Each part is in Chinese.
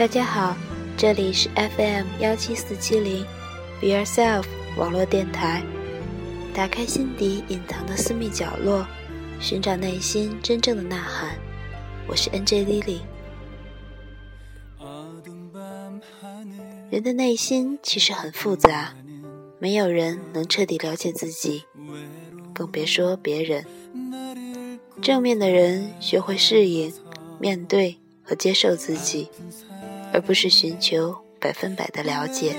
大家好，这里是 FM 幺七四七零，Be Yourself 网络电台。打开心底隐藏的私密角落，寻找内心真正的呐喊。我是 NJ Lily。人的内心其实很复杂，没有人能彻底了解自己，更别说别人。正面的人学会适应、面对和接受自己，而不是寻求百分百的了解。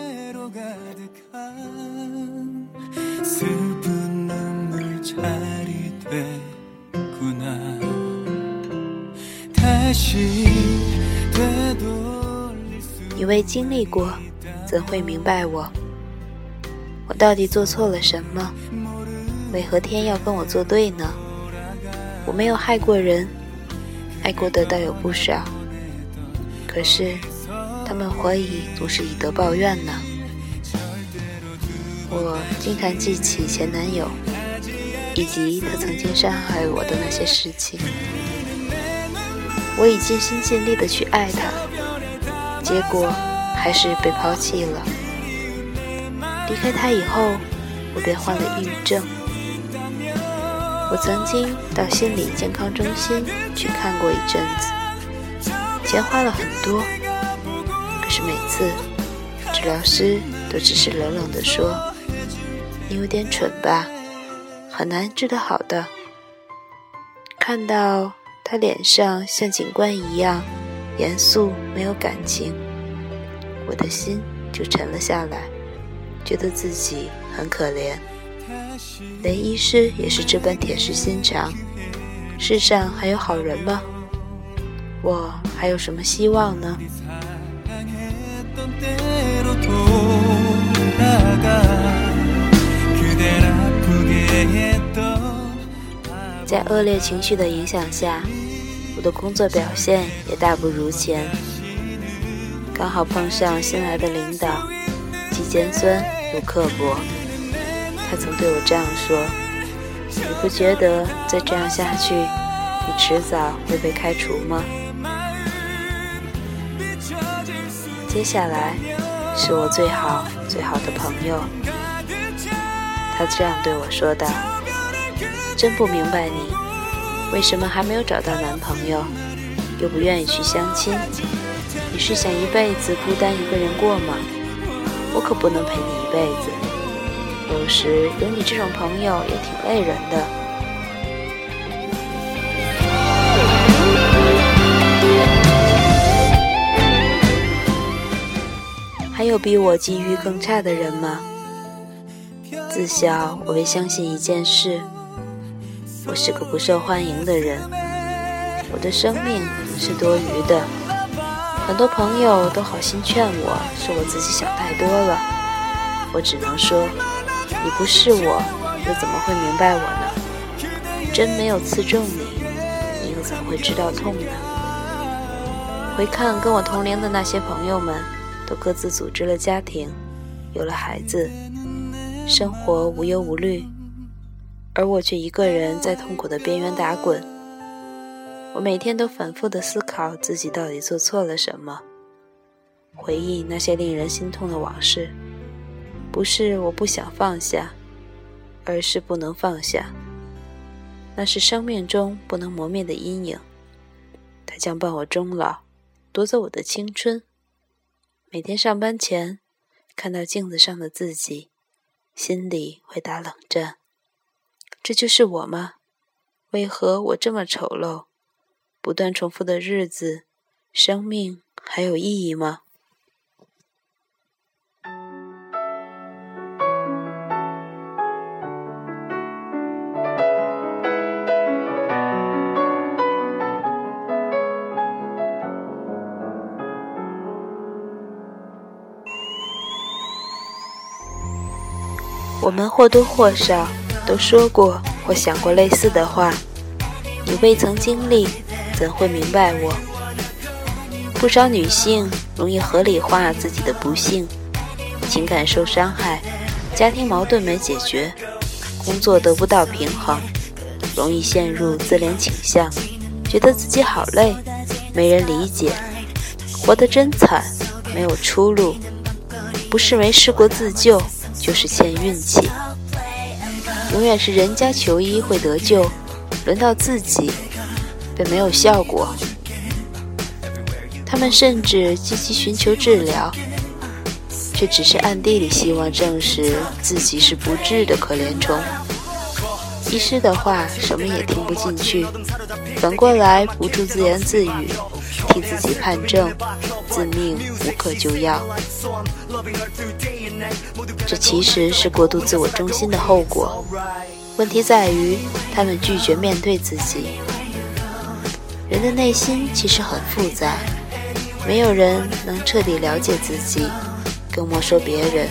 你未经历过，怎会明白我？我到底做错了什么？为何天要跟我作对呢？我没有害过人，爱过的倒有不少。可是，他们怀疑总是以德报怨呢？我经常记起前男友，以及他曾经伤害我的那些事情。我已尽心尽力的去爱他，结果还是被抛弃了。离开他以后，我便患了抑郁症。我曾经到心理健康中心去看过一阵子，钱花了很多，次治疗师都只是冷冷地说：“你有点蠢吧，很难治得好的。”看到他脸上像警官一样严肃，没有感情，我的心就沉了下来，觉得自己很可怜。连医师也是这般铁石心肠，世上还有好人吗？我还有什么希望呢？在恶劣情绪的影响下，我的工作表现也大不如前。刚好碰上新来的领导，既尖酸又刻薄。他曾对我这样说：“你不觉得再这样下去，你迟早会被开除吗？”接下来是我最好最好的朋友，他这样对我说道：“真不明白你为什么还没有找到男朋友，又不愿意去相亲？你是想一辈子孤单一个人过吗？我可不能陪你一辈子。”有时有你这种朋友也挺累人的。还有比我机遇更差的人吗？自小我便相信一件事：我是个不受欢迎的人，我的生命是多余的。很多朋友都好心劝我是我自己想太多了，我只能说。你不是我，又怎么会明白我呢？针没有刺中你，你又怎会知道痛呢？回看跟我同龄的那些朋友们，都各自组织了家庭，有了孩子，生活无忧无虑，而我却一个人在痛苦的边缘打滚。我每天都反复的思考自己到底做错了什么，回忆那些令人心痛的往事。不是我不想放下，而是不能放下。那是生命中不能磨灭的阴影，它将伴我终老，夺走我的青春。每天上班前，看到镜子上的自己，心里会打冷战。这就是我吗？为何我这么丑陋？不断重复的日子，生命还有意义吗？我们或多或少都说过或想过类似的话。你未曾经历，怎会明白我？不少女性容易合理化自己的不幸，情感受伤害，家庭矛盾没解决，工作得不到平衡，容易陷入自怜倾向，觉得自己好累，没人理解，活得真惨，没有出路，不是没试过自救，就是欠运气。永远是人家求医会得救，轮到自己便没有效果。他们甚至积极寻求治疗，却只是暗地里希望证实自己是不治的可怜虫。医师的话什么也听不进去，反过来不住自言自语，替自己判证，自命无可救药。这其实是过度自我中心的后果。问题在于，他们拒绝面对自己。人的内心其实很复杂，没有人能彻底了解自己，更莫说别人。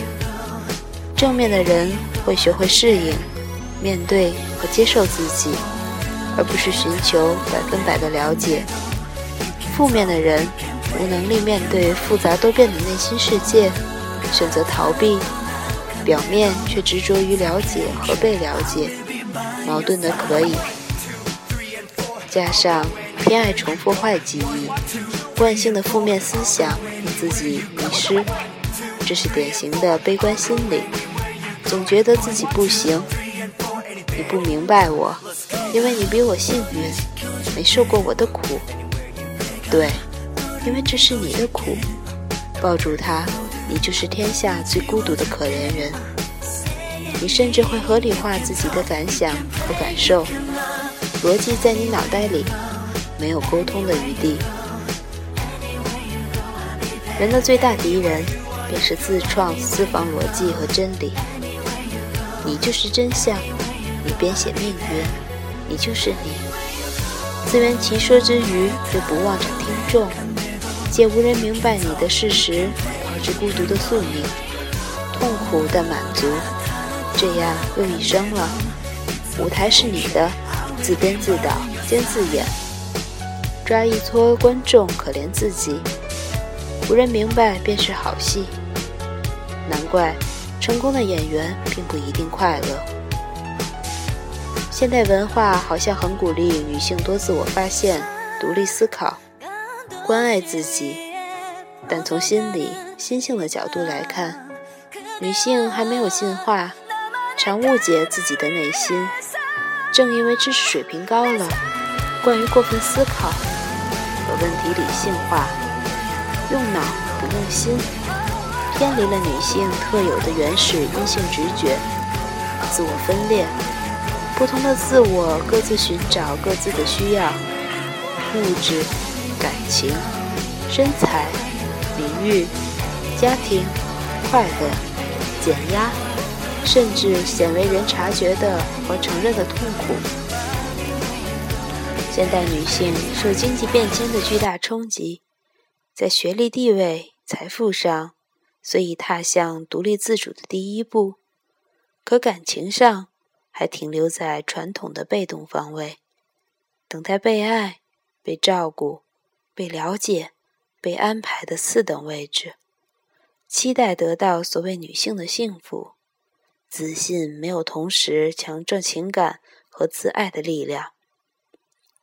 正面的人会学会适应。面对和接受自己，而不是寻求百分百的了解。负面的人无能力面对复杂多变的内心世界，选择逃避，表面却执着于了解和被了解，矛盾的可以。加上偏爱重复坏记忆，惯性的负面思想令自己迷失，这是典型的悲观心理，总觉得自己不行。你不明白我，因为你比我幸运，没受过我的苦。对，因为这是你的苦。抱住他，你就是天下最孤独的可怜人。你甚至会合理化自己的感想和感受，逻辑在你脑袋里，没有沟通的余地。人的最大敌人，便是自创私房逻辑和真理。你就是真相。你编写命运，你就是你。自圆其说之余，又不忘着众，借无人明白你的事实，导致孤独的宿命，痛苦的满足，这样又一生了。舞台是你的，自编自导兼自演，抓一撮观众可怜自己，无人明白便是好戏。难怪成功的演员并不一定快乐。现代文化好像很鼓励女性多自我发现、独立思考、关爱自己，但从心理、心性的角度来看，女性还没有进化，常误解自己的内心。正因为知识水平高了，惯于过分思考，把问题理性化，用脑不用心，偏离了女性特有的原始阴性直觉，自我分裂。不同的自我各自寻找各自的需要，物质、感情、身材、名誉、家庭、快乐、减压，甚至鲜为人察觉的和承认的痛苦。现代女性受经济变迁的巨大冲击，在学历、地位、财富上虽已踏向独立自主的第一步，可感情上。还停留在传统的被动方位，等待被爱、被照顾、被了解、被安排的次等位置，期待得到所谓女性的幸福，自信没有同时强壮情感和自爱的力量，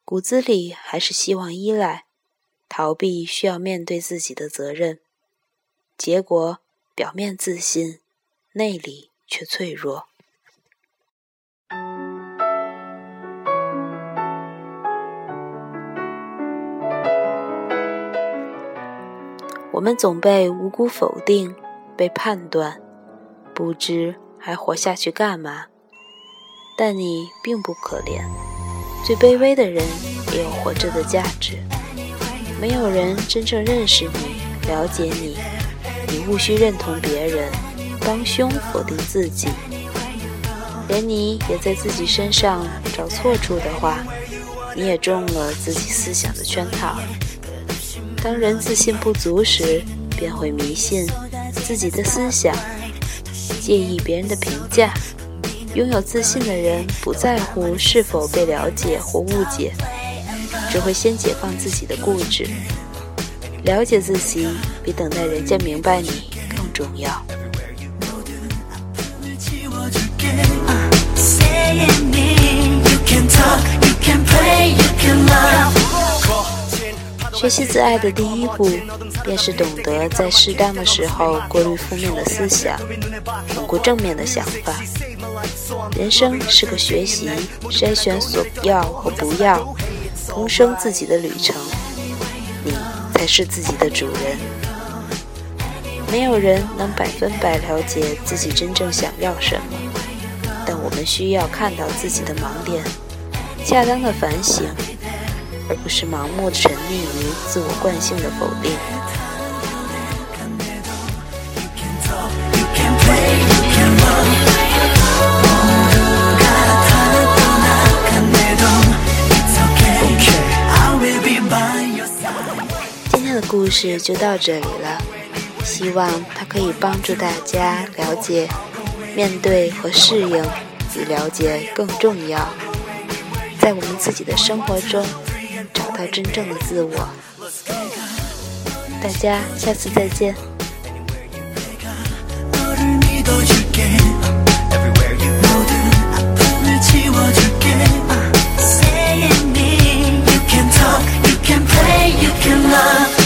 骨子里还是希望依赖、逃避需要面对自己的责任，结果表面自信，内里却脆弱。我们总被无辜否定，被判断，不知还活下去干嘛。但你并不可怜，最卑微的人也有活着的价值。没有人真正认识你，了解你，你无需认同别人，帮凶否定自己。连你也在自己身上找错处的话，你也中了自己思想的圈套。当人自信不足时，便会迷信自己的思想，介意别人的评价。拥有自信的人不在乎是否被了解或误解，只会先解放自己的固执。了解自己比等待人家明白你更重要。学习自爱的第一步，便是懂得在适当的时候过滤负面的思想，巩固正面的想法。人生是个学习、筛选所要和不要、重生自己的旅程。你才是自己的主人。没有人能百分百了解自己真正想要什么，但我们需要看到自己的盲点，恰当的反省。而不是盲目沉溺于自我惯性的否定。今天的故事就到这里了，希望它可以帮助大家了解，面对和适应比了解更重要，在我们自己的生活中。到真正的自我。大家下次再见。You can love.